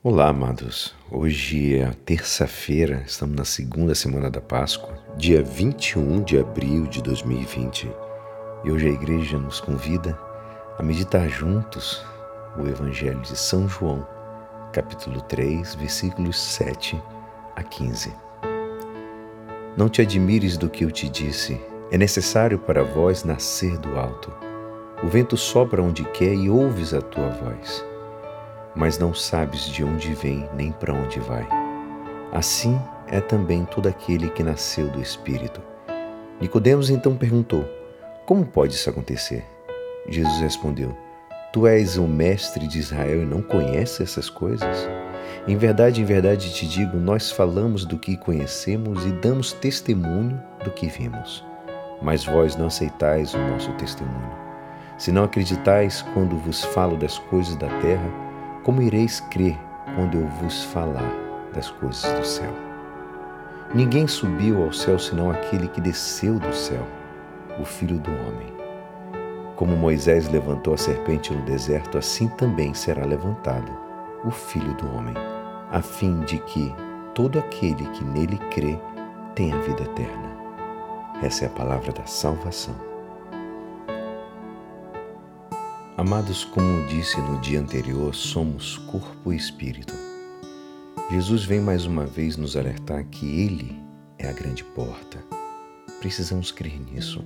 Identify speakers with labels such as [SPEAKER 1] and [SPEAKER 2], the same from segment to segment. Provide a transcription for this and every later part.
[SPEAKER 1] Olá, amados. Hoje é terça-feira, estamos na segunda semana da Páscoa, dia 21 de abril de 2020. E hoje a igreja nos convida a meditar juntos o Evangelho de São João, capítulo 3, versículos 7 a 15. Não te admires do que eu te disse, é necessário para vós nascer do alto. O vento sopra onde quer e ouves a tua voz mas não sabes de onde vem nem para onde vai. Assim é também todo aquele que nasceu do Espírito. Nicodemos então perguntou: Como pode isso acontecer? Jesus respondeu: Tu és o mestre de Israel e não conheces essas coisas? Em verdade, em verdade te digo, nós falamos do que conhecemos e damos testemunho do que vimos. Mas vós não aceitais o nosso testemunho. Se não acreditais quando vos falo das coisas da terra, como ireis crer quando eu vos falar das coisas do céu? Ninguém subiu ao céu senão aquele que desceu do céu, o Filho do Homem. Como Moisés levantou a serpente no deserto, assim também será levantado o Filho do Homem, a fim de que todo aquele que nele crê tenha vida eterna. Essa é a palavra da salvação. Amados, como disse no dia anterior, somos corpo e espírito. Jesus vem mais uma vez nos alertar que Ele é a grande porta. Precisamos crer nisso.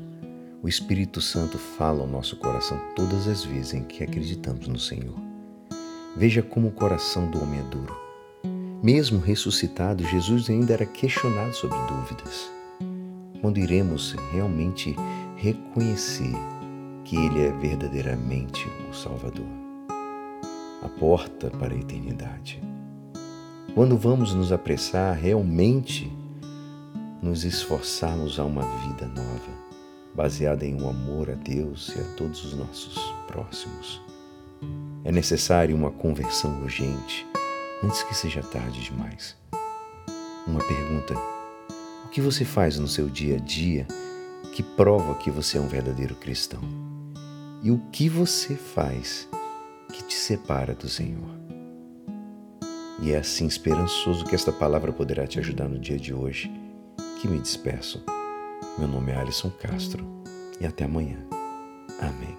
[SPEAKER 1] O Espírito Santo fala ao nosso coração todas as vezes em que acreditamos no Senhor. Veja como o coração do homem é duro. Mesmo ressuscitado, Jesus ainda era questionado sobre dúvidas. Quando iremos realmente reconhecer que Ele é verdadeiramente o Salvador, a porta para a eternidade. Quando vamos nos apressar realmente nos esforçarmos a uma vida nova, baseada em um amor a Deus e a todos os nossos próximos. É necessário uma conversão urgente antes que seja tarde demais. Uma pergunta: o que você faz no seu dia a dia que prova que você é um verdadeiro cristão? E o que você faz que te separa do Senhor. E é assim esperançoso que esta palavra poderá te ajudar no dia de hoje, que me despeço. Meu nome é Alisson Castro e até amanhã. Amém.